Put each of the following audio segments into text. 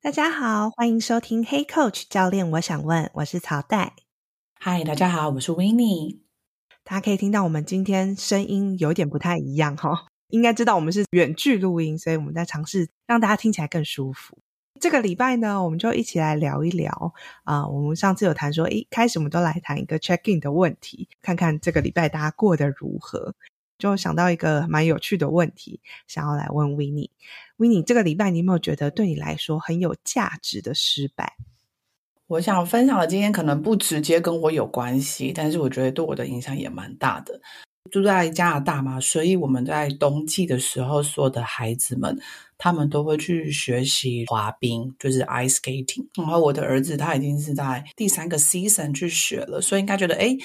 大家好，欢迎收听 Hey Coach 教练，我想问，我是曹代。嗨，大家好，我是 Winnie。大家可以听到我们今天声音有点不太一样哈，应该知道我们是远距录音，所以我们在尝试让大家听起来更舒服。这个礼拜呢，我们就一起来聊一聊啊、呃。我们上次有谈说，一，开始我们都来谈一个 check in 的问题，看看这个礼拜大家过得如何。就想到一个蛮有趣的问题，想要来问 Winnie。Winnie，这个礼拜你有没有觉得对你来说很有价值的失败？我想分享的今天可能不直接跟我有关系，但是我觉得对我的影响也蛮大的。住在加拿大嘛，所以我们在冬季的时候，所有的孩子们他们都会去学习滑冰，就是 ice skating。然后我的儿子他已经是在第三个 season 去学了，所以应该觉得诶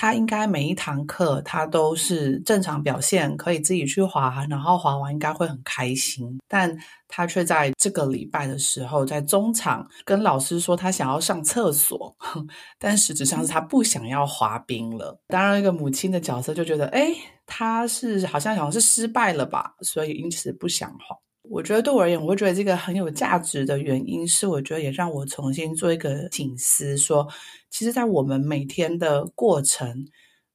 他应该每一堂课他都是正常表现，可以自己去滑，然后滑完应该会很开心。但他却在这个礼拜的时候，在中场跟老师说他想要上厕所，但实质上是他不想要滑冰了。当然，一个母亲的角色就觉得，哎，他是好像好像是失败了吧，所以因此不想滑。我觉得对我而言，我会觉得这个很有价值的原因是，我觉得也让我重新做一个警思，说，其实，在我们每天的过程，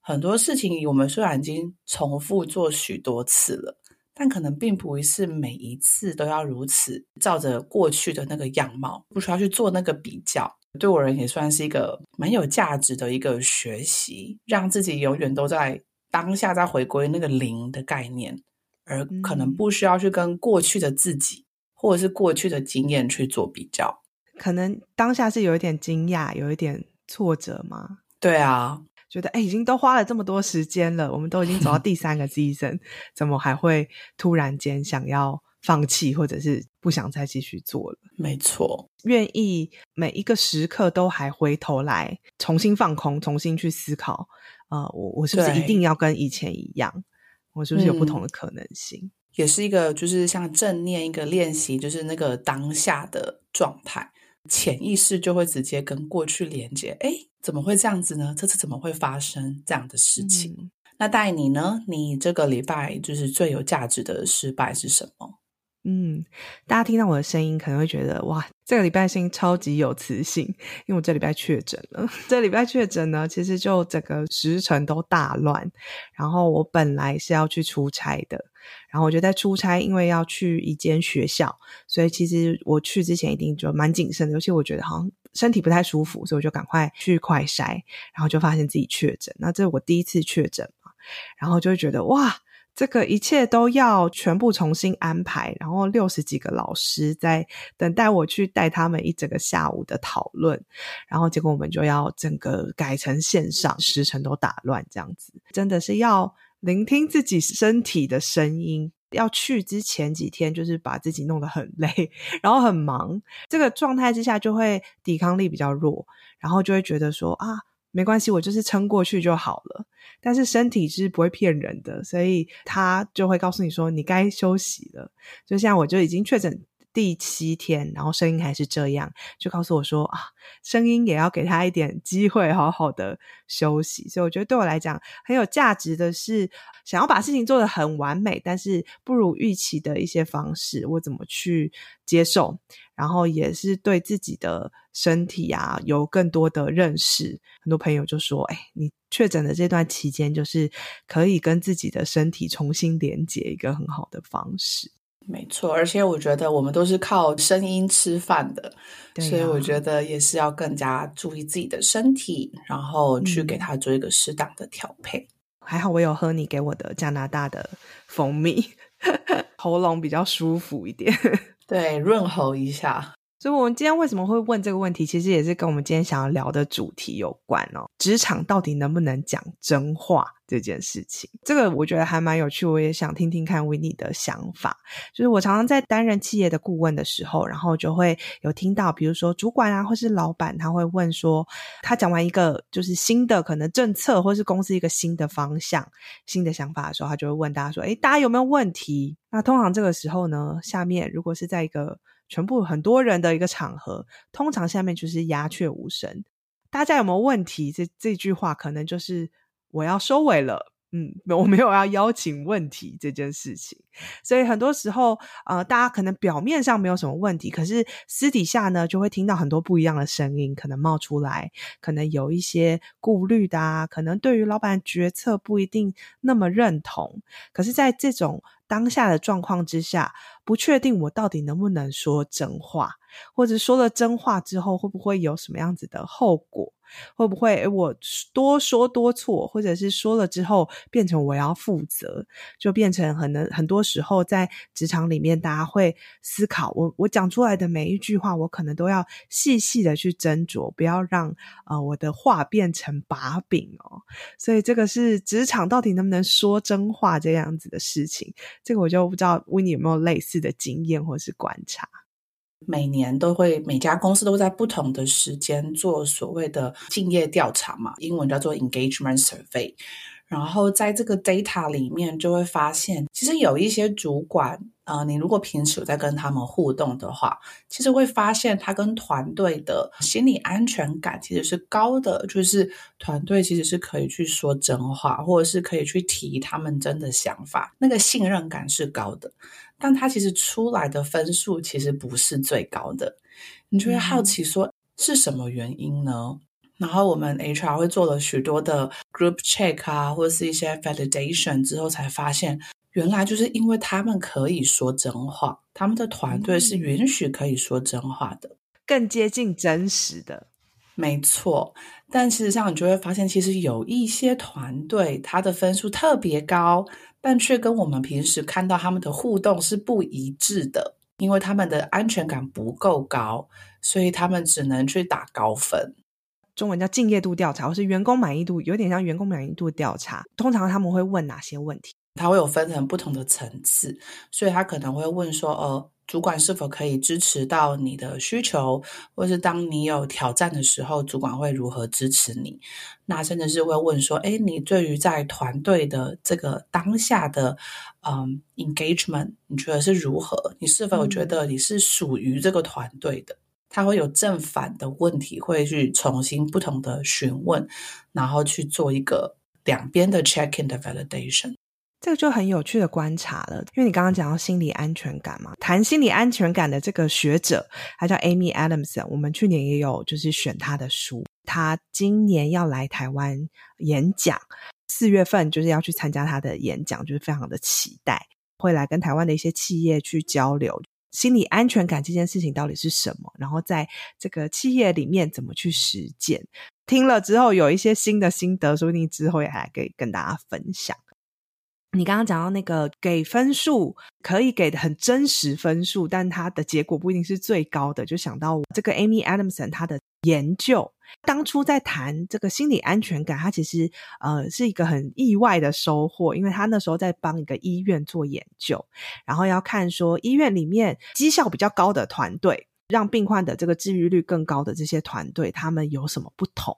很多事情我们虽然已经重复做许多次了，但可能并不是每一次都要如此照着过去的那个样貌，不需要去做那个比较。对我而言，也算是一个蛮有价值的一个学习，让自己永远都在当下，再回归那个零的概念。而可能不需要去跟过去的自己，或者是过去的经验去做比较，可能当下是有一点惊讶，有一点挫折吗？对啊，觉得哎已经都花了这么多时间了，我们都已经走到 第三个 season，怎么还会突然间想要放弃，或者是不想再继续做了？没错，愿意每一个时刻都还回头来重新放空，重新去思考，呃，我我是不是一定要跟以前一样？我是不是有不同的可能性？嗯，也是一个，就是像正念一个练习，就是那个当下的状态，潜意识就会直接跟过去连接。哎，怎么会这样子呢？这次怎么会发生这样的事情？嗯，那带你呢？你这个礼拜就是最有价值的失败是什么？嗯，大家听到我的声音，可能会觉得哇，这个礼拜声音超级有磁性，因为我这礼拜确诊了。这礼拜确诊呢，其实就整个时程都大乱。然后我本来是要去出差的，然后我就在出差，因为要去一间学校，所以其实我去之前一定就蛮谨慎的，尤其我觉得好像身体不太舒服，所以我就赶快去快筛，然后就发现自己确诊。那这是我第一次确诊嘛，然后就会觉得哇。这个一切都要全部重新安排，然后六十几个老师在等待我去带他们一整个下午的讨论，然后结果我们就要整个改成线上，时程都打乱，这样子真的是要聆听自己身体的声音。要去之前几天，就是把自己弄得很累，然后很忙，这个状态之下就会抵抗力比较弱，然后就会觉得说啊。没关系，我就是撑过去就好了。但是身体是不会骗人的，所以他就会告诉你说你该休息了。就像我就已经确诊第七天，然后声音还是这样，就告诉我说啊，声音也要给他一点机会，好好的休息。所以我觉得对我来讲很有价值的是，想要把事情做得很完美，但是不如预期的一些方式，我怎么去接受？然后也是对自己的身体啊有更多的认识。很多朋友就说：“哎，你确诊的这段期间，就是可以跟自己的身体重新连接一个很好的方式。”没错，而且我觉得我们都是靠声音吃饭的，啊，所以我觉得也是要更加注意自己的身体，然后去给他做一个适当的调配。嗯，还好我有喝你给我的加拿大的蜂蜜，喉咙比较舒服一点。对，润喉一下。所以，我们今天为什么会问这个问题？其实也是跟我们今天想要聊的主题有关哦。职场到底能不能讲真话这件事情，这个我觉得还蛮有趣。我也想听听看 Winnie 的想法。就是我常常在担任企业的顾问的时候，然后就会有听到，比如说主管啊，或是老板，他会问说，他讲完一个就是新的可能政策，或是公司一个新的方向、新的想法的时候，他就会问大家说：“诶，大家有没有问题？”那通常这个时候呢，下面如果是在一个全部很多人的一个场合，通常下面就是鸦雀无声。大家有没有问题？这这句话可能就是我要收尾了。嗯，我没有要邀请问题这件事情，所以很多时候，呃，大家可能表面上没有什么问题，可是私底下呢，就会听到很多不一样的声音，可能冒出来，可能有一些顾虑的啊，可能对于老板决策不一定那么认同，可是，在这种当下的状况之下，不确定我到底能不能说真话，或者说了真话之后，会不会有什么样子的后果？会不会我多说多错，或者是说了之后变成我要负责，就变成很能很多时候在职场里面，大家会思考我我讲出来的每一句话，我可能都要细细的去斟酌，不要让呃我的话变成把柄哦。所以这个是职场到底能不能说真话这样子的事情，这个我就不知道 Winnie 有没有类似的经验或是观察。每年都会，每家公司都在不同的时间做所谓的敬业调查嘛，英文叫做 engagement survey。然后在这个 data 里面，就会发现，其实有一些主管，呃，你如果平时有在跟他们互动的话，其实会发现他跟团队的心理安全感其实是高的，就是团队其实是可以去说真话，或者是可以去提他们真的想法，那个信任感是高的。但他其实出来的分数其实不是最高的，你就会好奇说是什么原因呢？然后我们 HR 会做了许多的 group check 啊，或者是一些 validation 之后，才发现原来就是因为他们可以说真话，他们的团队是允许可以说真话的，更接近真实的。没错，但事实上你就会发现，其实有一些团队他的分数特别高，但却跟我们平时看到他们的互动是不一致的，因为他们的安全感不够高，所以他们只能去打高分。中文叫敬业度调查，或是员工满意度，有点像员工满意度调查。通常他们会问哪些问题？他会有分成不同的层次，所以他可能会问说：“呃，主管是否可以支持到你的需求，或是当你有挑战的时候，主管会如何支持你？”那甚至是会问说：“诶，你对于在团队的这个当下的嗯 engagement，你觉得是如何？你是否有觉得你是属于这个团队的？”他会有正反的问题，会去重新不同的询问，然后去做一个两边的 check in 的 validation。这个就很有趣的观察了，因为你刚刚讲到心理安全感嘛，谈心理安全感的这个学者，他叫 Amy Adamson，我们去年也有就是选他的书，他今年要来台湾演讲，四月份就是要去参加他的演讲，就是非常的期待，会来跟台湾的一些企业去交流。心理安全感这件事情到底是什么？然后在这个企业里面怎么去实践？听了之后有一些新的心得，说不定之后也还可以跟大家分享。你刚刚讲到那个给分数，可以给的很真实分数，但它的结果不一定是最高的。就想到这个 Amy Adamson 她的研究，当初在谈这个心理安全感，她其实呃是一个很意外的收获，因为她那时候在帮一个医院做研究，然后要看说医院里面绩效比较高的团队，让病患的这个治愈率更高的这些团队，他们有什么不同。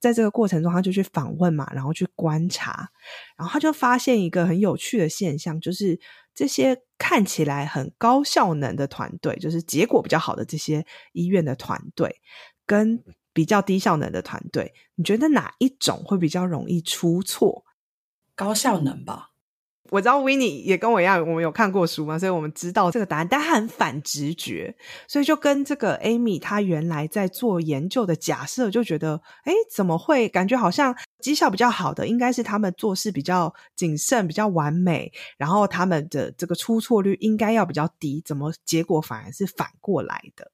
在这个过程中，他就去访问嘛，然后去观察，然后他就发现一个很有趣的现象，就是这些看起来很高效能的团队，就是结果比较好的这些医院的团队，跟比较低效能的团队，你觉得哪一种会比较容易出错？高效能吧。我知道 Winnie 也跟我一样，我们有看过书嘛，所以我们知道这个答案，但他很反直觉，所以就跟这个 Amy 她原来在做研究的假设，就觉得，诶，怎么会感觉好像绩效比较好的，应该是他们做事比较谨慎、比较完美，然后他们的这个出错率应该要比较低，怎么结果反而是反过来的？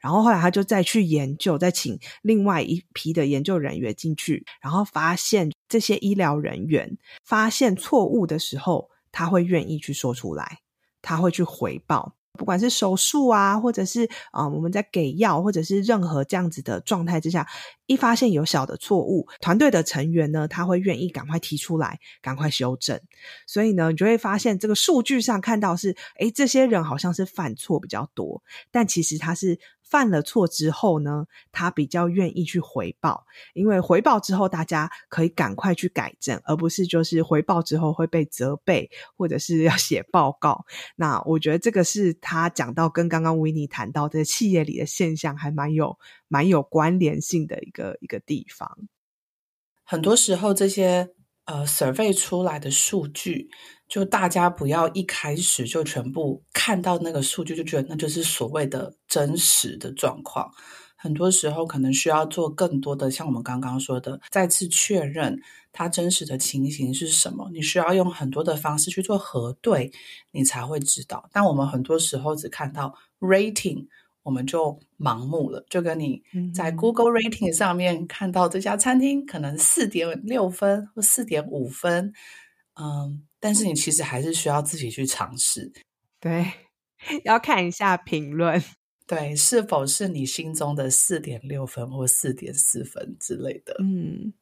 然后后来他就再去研究，再请另外一批的研究人员进去，然后发现这些医疗人员发现错误的时候，他会愿意去说出来，他会去回报。不管是手术啊，或者是啊、我们在给药，或者是任何这样子的状态之下，一发现有小的错误，团队的成员呢，他会愿意赶快提出来，赶快修正。所以呢，你就会发现这个数据上看到是，诶，这些人好像是犯错比较多，但其实他是。犯了错之后呢，他比较愿意去回报，因为回报之后大家可以赶快去改正，而不是就是回报之后会被责备或者是要写报告。那我觉得这个是他讲到跟刚刚维尼谈到的企业里的现象还蛮有蛮有关联性的一个一个地方。很多时候这些呃 survey 出来的数据。就大家不要一开始就全部看到那个数据，就觉得那就是所谓的真实的状况。很多时候可能需要做更多的，像我们刚刚说的，再次确认它真实的情形是什么。你需要用很多的方式去做核对，你才会知道。但我们很多时候只看到 rating，我们就盲目了，就跟你在 Google Rating 上面看到这家餐厅可能四点六分或四点五分，嗯。但是你其实还是需要自己去尝试，对，要看一下评论，对，是否是你心中的四点六分或四点四分之类的。嗯，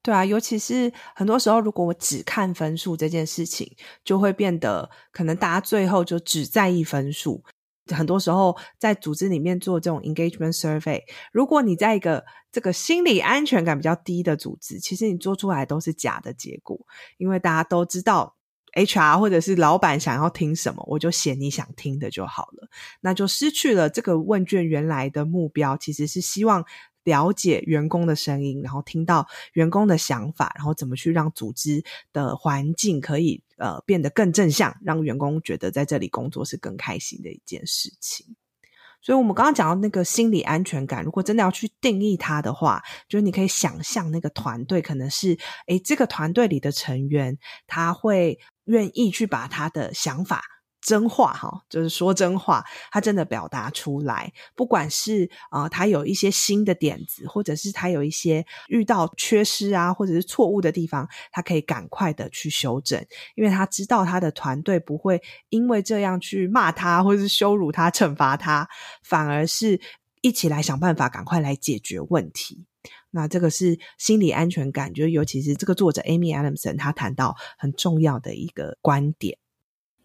对啊，尤其是很多时候，如果我只看分数这件事情，就会变得可能大家最后就只在意分数。很多时候在组织里面做这种 engagement survey，如果你在一个这个心理安全感比较低的组织，其实你做出来都是假的结果，因为大家都知道。HR 或者是老板想要听什么，我就写你想听的就好了，那就失去了这个问卷原来的目标，其实是希望了解员工的声音，然后听到员工的想法，然后怎么去让组织的环境可以呃变得更正向，让员工觉得在这里工作是更开心的一件事情。所以，我们刚刚讲到那个心理安全感，如果真的要去定义它的话，就是你可以想象那个团队可能是，诶，这个团队里的成员他会愿意去把他的想法。真话哈，就是说真话，他真的表达出来。不管是啊、呃，他有一些新的点子，或者是他有一些遇到缺失啊，或者是错误的地方，他可以赶快的去修正，因为他知道他的团队不会因为这样去骂他，或者是羞辱他、惩罚他，反而是一起来想办法，赶快来解决问题。那这个是心理安全感，就尤其是这个作者 Amy Adamson 他谈到很重要的一个观点。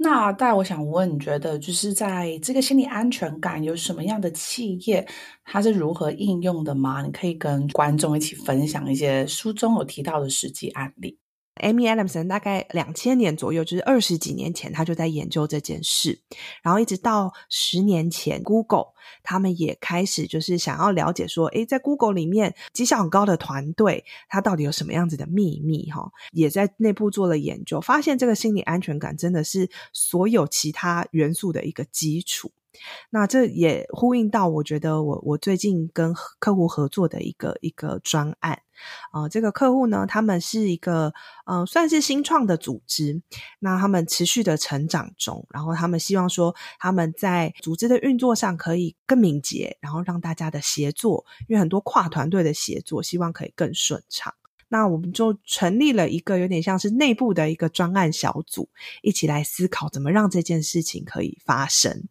那但我想问，你觉得就是在这个心理安全感有什么样的企业，它是如何应用的吗？你可以跟观众一起分享一些书中有提到的实际案例。Amy Adamson 大概两千年左右，就是二十几年前，他就在研究这件事。然后一直到十年前，Google 他们也开始就是想要了解说，诶，在 Google 里面绩效很高的团队，它到底有什么样子的秘密？哈，也在内部做了研究，发现这个心理安全感真的是所有其他元素的一个基础。那这也呼应到，我觉得我我最近跟客户合作的一个一个专案啊、呃，这个客户呢，他们是一个呃算是新创的组织，那他们持续的成长中，然后他们希望说他们在组织的运作上可以更敏捷，然后让大家的协作，因为很多跨团队的协作，希望可以更顺畅。那我们就成立了一个有点像是内部的一个专案小组，一起来思考怎么让这件事情可以发生。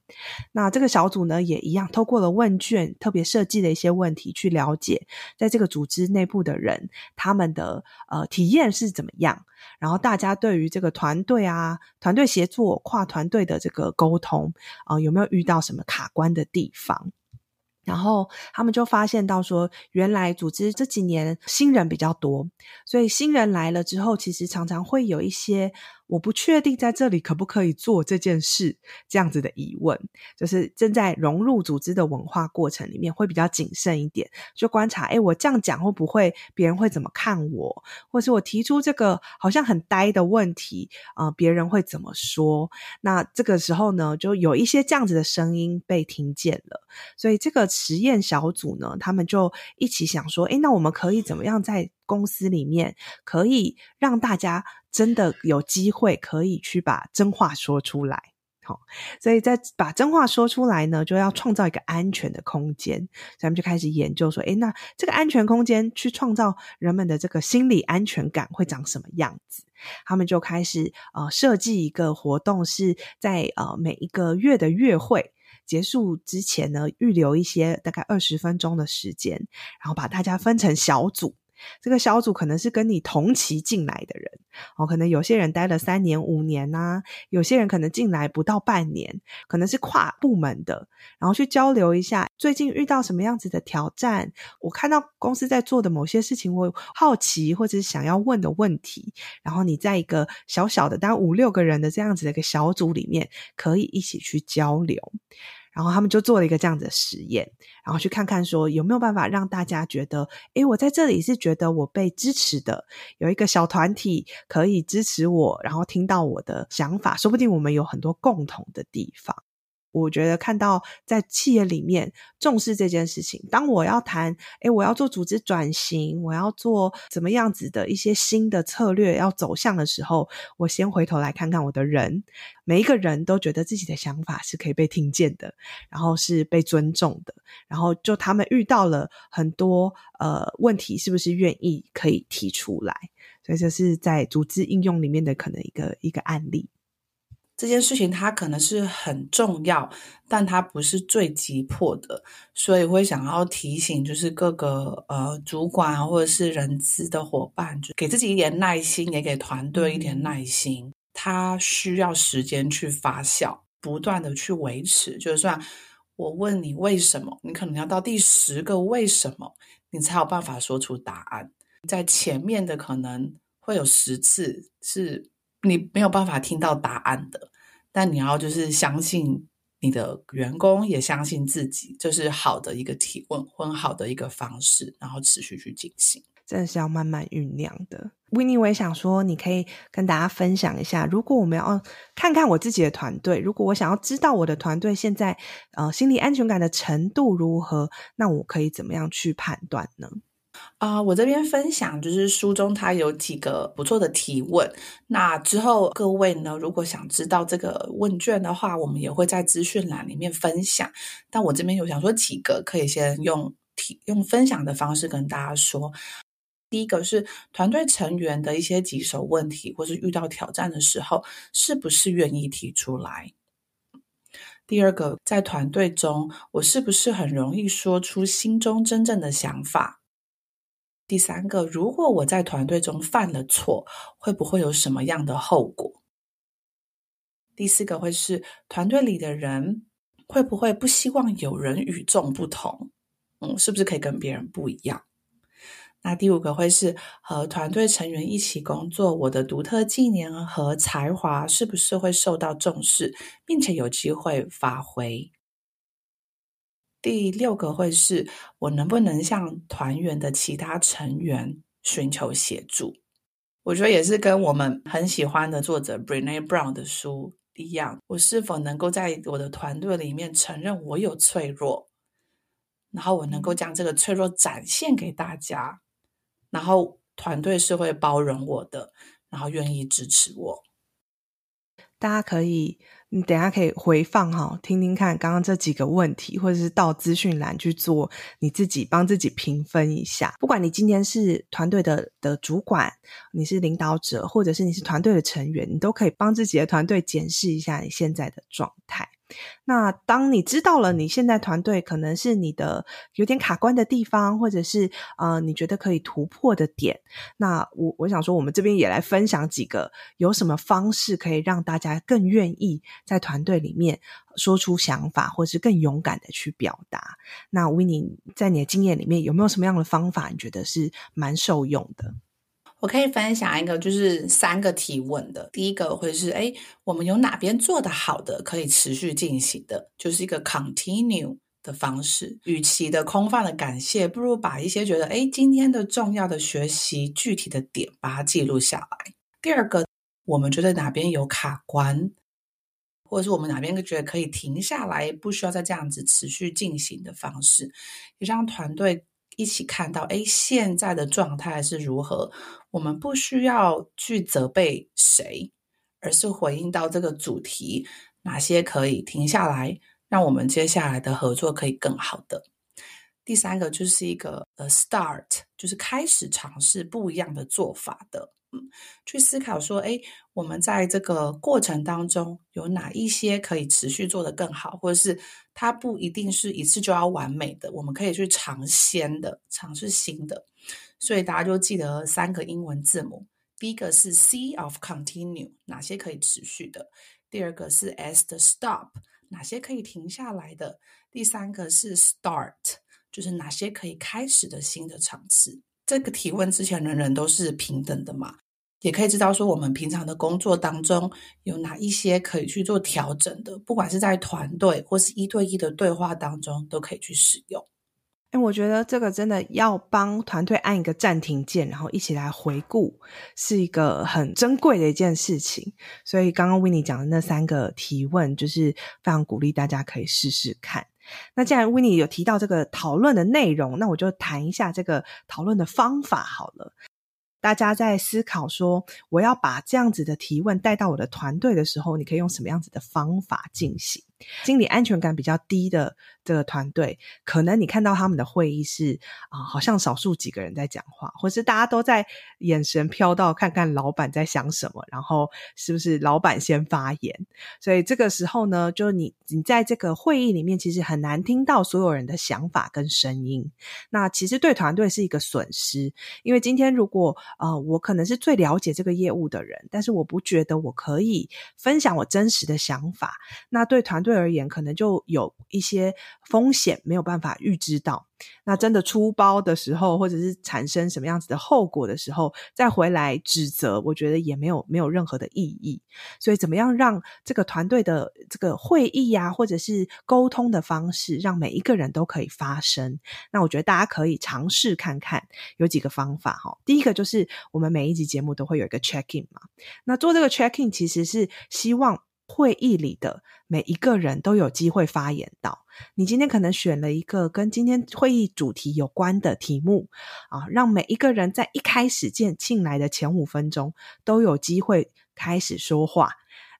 那这个小组呢，也一样透过了问卷，特别设计的一些问题，去了解在这个组织内部的人他们的呃体验是怎么样，然后大家对于这个团队啊、团队协作、跨团队的这个沟通啊、有没有遇到什么卡关的地方？然后他们就发现到说，原来组织这几年新人比较多，所以新人来了之后，其实常常会有一些。我不确定在这里可不可以做这件事，这样子的疑问，就是正在融入组织的文化过程里面，会比较谨慎一点，就观察，诶，我这样讲会不会别人会怎么看我，或是我提出这个好像很呆的问题，啊、别人会怎么说？那这个时候呢，就有一些这样子的声音被听见了，所以这个实验小组呢，他们就一起想说，诶，那我们可以怎么样在公司里面可以让大家真的有机会可以去把真话说出来。好，所以在把真话说出来呢，就要创造一个安全的空间。所以他们就开始研究说，诶，那这个安全空间去创造人们的这个心理安全感会长什么样子？他们就开始呃设计一个活动，是在呃每一个月的月会结束之前呢，预留一些大概二十分钟的时间，然后把大家分成小组。这个小组可能是跟你同期进来的人哦，可能有些人待了三年、五年呐、啊，有些人可能进来不到半年，可能是跨部门的，然后去交流一下最近遇到什么样子的挑战。我看到公司在做的某些事情，我好奇或者是想要问的问题，然后你在一个小小的，大概五六个人的这样子的一个小组里面，可以一起去交流。然后他们就做了一个这样子的实验，然后去看看说有没有办法让大家觉得，诶，我在这里是觉得我被支持的，有一个小团体可以支持我，然后听到我的想法，说不定我们有很多共同的地方。我觉得看到在企业里面重视这件事情。当我要谈，诶，我要做组织转型，我要做怎么样子的一些新的策略要走向的时候，我先回头来看看我的人，每一个人都觉得自己的想法是可以被听见的，然后是被尊重的，然后就他们遇到了很多呃问题，是不是愿意可以提出来？所以这是在组织应用里面的可能一个一个案例。这件事情它可能是很重要，但它不是最急迫的，所以会想要提醒，就是各个呃主管或者是人资的伙伴，就给自己一点耐心，也给团队一点耐心。它需要时间去发酵，不断的去维持。就算我问你为什么，你可能要到第十个为什么，你才有办法说出答案。在前面的可能会有十次是你没有办法听到答案的。但你要就是相信你的员工，也相信自己，这是好的一个提问，很好的一个方式，然后持续去进行，真的是要慢慢酝酿的。Winnie，我也想说，你可以跟大家分享一下，如果我们要看看我自己的团队，如果我想要知道我的团队现在呃心理安全感的程度如何，那我可以怎么样去判断呢？啊、我这边分享就是书中它有几个不错的提问。那之后各位呢，如果想知道这个问卷的话，我们也会在资讯栏里面分享。但我这边有想说几个，可以先用提用分享的方式跟大家说。第一个是团队成员的一些棘手问题，或是遇到挑战的时候，是不是愿意提出来？第二个，在团队中，我是不是很容易说出心中真正的想法？第三个，如果我在团队中犯了错，会不会有什么样的后果？第四个会是团队里的人会不会不希望有人与众不同？嗯，是不是可以跟别人不一样？那第五个会是和团队成员一起工作，我的独特技能和才华是不是会受到重视，并且有机会发挥？第六个会是我能不能向团员的其他成员寻求协助？我觉得也是跟我们很喜欢的作者 Brené Brown 的书一样，我是否能够在我的团队里面承认我有脆弱，然后我能够将这个脆弱展现给大家，然后团队是会包容我的，然后愿意支持我。大家可以。你等下可以回放哈，听听看刚刚这几个问题，或者是到资讯栏去做你自己帮自己评分一下。不管你今天是团队的的主管，你是领导者，或者是你是团队的成员，你都可以帮自己的团队检视一下你现在的状态。那当你知道了你现在团队可能是你的有点卡关的地方，或者是呃你觉得可以突破的点，那我我想说，我们这边也来分享几个有什么方式可以让大家更愿意在团队里面说出想法，或是更勇敢的去表达。那 Winnie 在你的经验里面有没有什么样的方法，你觉得是蛮受用的？我可以分享一个，就是三个提问的。第一个会是，哎，我们有哪边做得好的，可以持续进行的，就是一个 continue 的方式。与其的空泛的感谢，不如把一些觉得，哎，今天的重要的学习具体的点，把它记录下来。第二个，我们觉得哪边有卡关，或者是我们哪边觉得可以停下来，不需要再这样子持续进行的方式，也让团队。一起看到，哎，现在的状态是如何？我们不需要去责备谁，而是回应到这个主题。哪些可以停下来，让我们接下来的合作可以更好的。第三个就是一个呃，start，就是开始尝试不一样的做法的。嗯，去思考说，哎，我们在这个过程当中有哪一些可以持续做得更好，或者是它不一定是一次就要完美的，我们可以去尝鲜的，尝试新的。所以大家就记得三个英文字母，第一个是 C of continue，哪些可以持续的；第二个是 S 的 stop，哪些可以停下来的；第三个是 start，就是哪些可以开始的新的尝试。这个提问之前，人人都是平等的嘛，也可以知道说我们平常的工作当中有哪一些可以去做调整的，不管是在团队或是一对一的对话当中，都可以去使用。哎，我觉得这个真的要帮团队按一个暂停键，然后一起来回顾，是一个很珍贵的一件事情。所以刚刚 Winnie 讲的那三个提问，就是非常鼓励大家可以试试看。那既然 Winnie 有提到这个讨论的内容，那我就谈一下这个讨论的方法好了。大家在思考说，我要把这样子的提问带到我的团队的时候，你可以用什么样子的方法进行？心理安全感比较低的这个团队，可能你看到他们的会议是啊、好像少数几个人在讲话，或是大家都在眼神飘到看看老板在想什么，然后是不是老板先发言？所以这个时候呢，就你你在这个会议里面，其实很难听到所有人的想法跟声音。那其实对团队是一个损失，因为今天如果呃我可能是最了解这个业务的人，但是我不觉得我可以分享我真实的想法，那对团队。而言，可能就有一些风险没有办法预知到。那真的出包的时候，或者是产生什么样子的后果的时候，再回来指责，我觉得也没有没有任何的意义。所以，怎么样让这个团队的这个会议呀、或者是沟通的方式，让每一个人都可以发声？那我觉得大家可以尝试看看，有几个方法哈。第一个就是我们每一集节目都会有一个 check in 嘛，那做这个 check in 其实是希望。会议里的每一个人都有机会发言到。你今天可能选了一个跟今天会议主题有关的题目啊，让每一个人在一开始进进来的前五分钟都有机会开始说话。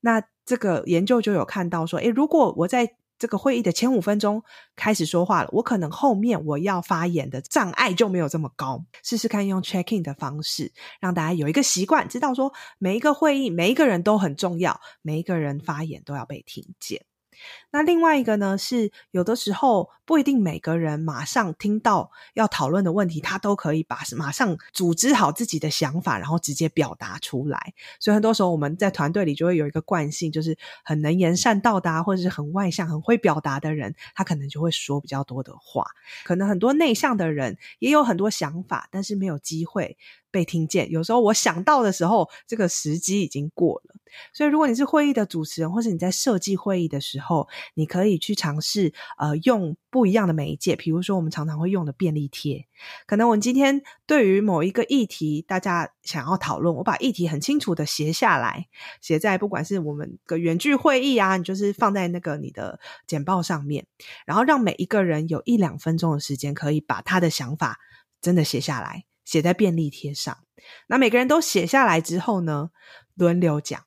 那这个研究就有看到说，诶，如果我在这个会议的前五分钟开始说话了，我可能后面我要发言的障碍就没有这么高。试试看用 check in 的方式，让大家有一个习惯，知道说每一个会议每一个人都很重要，每一个人发言都要被听见。那另外一个呢，是有的时候不一定每个人马上听到要讨论的问题，他都可以把马上组织好自己的想法，然后直接表达出来。所以很多时候我们在团队里就会有一个惯性，就是很能言善道的，或者是很外向、很会表达的人，他可能就会说比较多的话。可能很多内向的人也有很多想法，但是没有机会被听见。有时候我想到的时候，这个时机已经过了。所以，如果你是会议的主持人，或是你在设计会议的时候，你可以去尝试呃用不一样的媒介，比如说我们常常会用的便利贴。可能我们今天对于某一个议题，大家想要讨论，我把议题很清楚的写下来，写在不管是我们的远距会议啊，你就是放在那个你的简报上面，然后让每一个人有一两分钟的时间，可以把他的想法真的写下来，写在便利贴上。那每个人都写下来之后呢，轮流讲。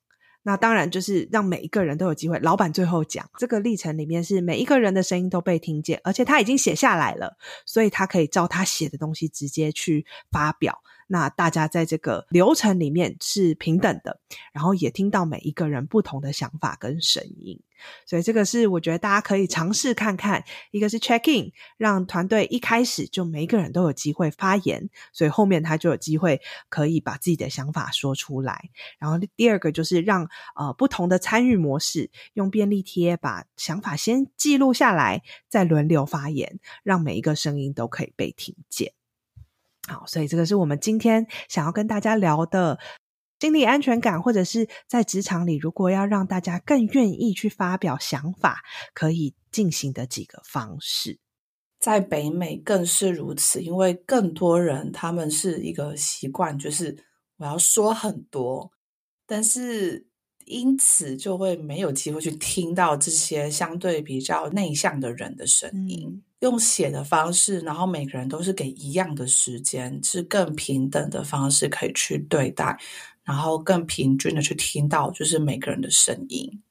那当然就是让每一个人都有机会。老板最后讲，这个历程里面是每一个人的声音都被听见，而且他已经写下来了，所以他可以照他写的东西直接去发表。那大家在这个流程里面是平等的，然后也听到每一个人不同的想法跟声音。所以这个是我觉得大家可以尝试看看，一个是 check in，让团队一开始就每一个人都有机会发言，所以后面他就有机会可以把自己的想法说出来。然后第二个就是让呃不同的参与模式，用便利贴把想法先记录下来，再轮流发言，让每一个声音都可以被听见。好，所以这个是我们今天想要跟大家聊的。心理安全感，或者是在职场里，如果要让大家更愿意去发表想法，可以进行的几个方式，在北美更是如此，因为更多人他们是一个习惯，就是我要说很多，但是因此就会没有机会去听到这些相对比较内向的人的声音。嗯、用写的方式，然后每个人都是给一样的时间，是更平等的方式可以去对待。然后更平均的去听到，就是每个人的声音。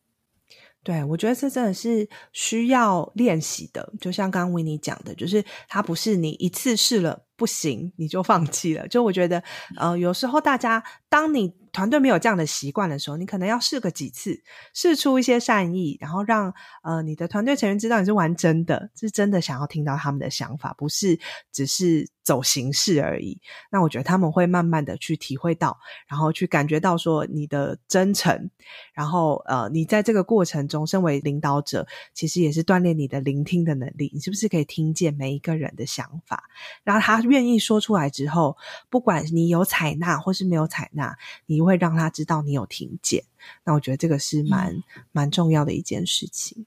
对，我觉得这真的是需要练习的。就像刚刚维尼讲的，就是它不是你一次试了不行你就放弃了。就我觉得，呃，有时候大家当你团队没有这样的习惯的时候，你可能要试个几次，试出一些善意，然后让呃你的团队成员知道你是玩真的，是真的想要听到他们的想法，不是只是走形式而已。那我觉得他们会慢慢的去体会到，然后去感觉到说你的真诚，然后呃你在这个过程中。身为领导者，其实也是锻炼你的聆听的能力。你是不是可以听见每一个人的想法？然后他愿意说出来之后，不管你有采纳或是没有采纳，你会让他知道你有听见。那我觉得这个是蛮蛮重要的一件事情。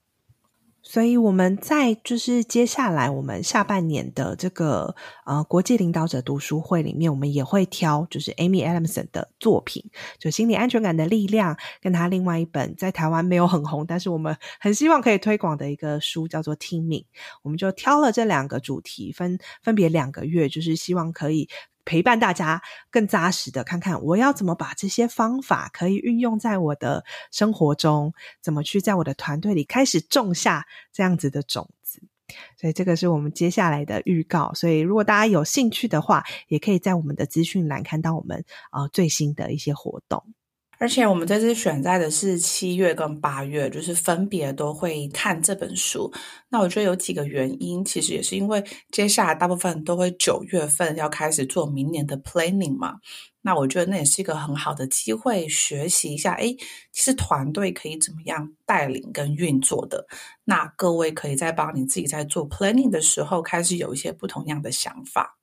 所以我们在就是接下来我们下半年的这个呃国际领导者读书会里面，我们也会挑就是 Amy Adamson 的作品，就心理安全感的力量，跟他另外一本在台湾没有很红，但是我们很希望可以推广的一个书叫做 Teaming，我们就挑了这两个主题，分分别两个月，就是希望可以。陪伴大家更扎实的看看，我要怎么把这些方法可以运用在我的生活中，怎么去在我的团队里开始种下这样子的种子。所以这个是我们接下来的预告。所以如果大家有兴趣的话，也可以在我们的资讯栏看到我们呃最新的一些活动。而且我们这次选在的是七月跟八月，就是分别都会看这本书。那我觉得有几个原因，其实也是因为接下来大部分都会九月份要开始做明年的 planning 嘛。那我觉得那也是一个很好的机会，学习一下，诶，其实团队可以怎么样带领跟运作的。那各位可以在帮你自己在做 planning 的时候，开始有一些不同样的想法。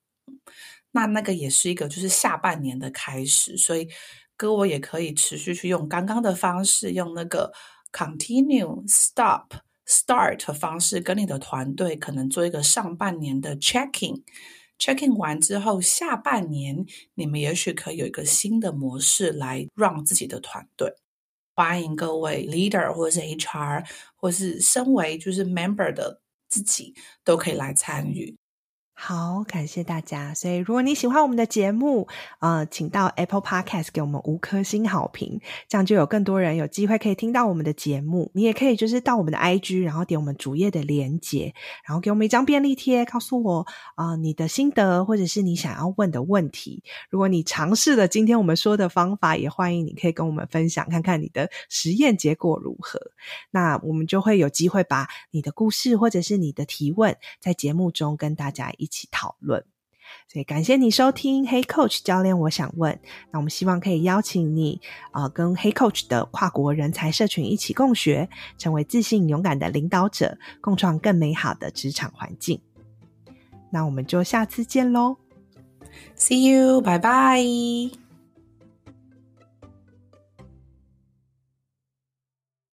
那那个也是一个就是下半年的开始，所以。各位也可以持续去用刚刚的方式，用那个 continue、stop、start 方式，跟你的团队可能做一个上半年的 checking。checking 完之后，下半年你们也许可以有一个新的模式来 run 自己的团队。欢迎各位 leader 或者是 HR，或是身为就是 member 的自己，都可以来参与。好，感谢大家。所以，如果你喜欢我们的节目，呃，请到 Apple Podcast 给我们五颗星好评，这样就有更多人有机会可以听到我们的节目。你也可以就是到我们的 IG，然后点我们主页的连结，然后给我们一张便利贴，告诉我啊、你的心得，或者是你想要问的问题。如果你尝试了今天我们说的方法，也欢迎你可以跟我们分享，看看你的实验结果如何。那我们就会有机会把你的故事或者是你的提问，在节目中跟大家一一起讨论，所以感谢你收听 Hey Coach 教练，我想问，那我们希望可以邀请你啊、跟 Hey Coach 的跨国人才社群一起共学，成为自信勇敢的领导者，共创更美好的职场环境。那我们就下次见喽，See you，拜拜。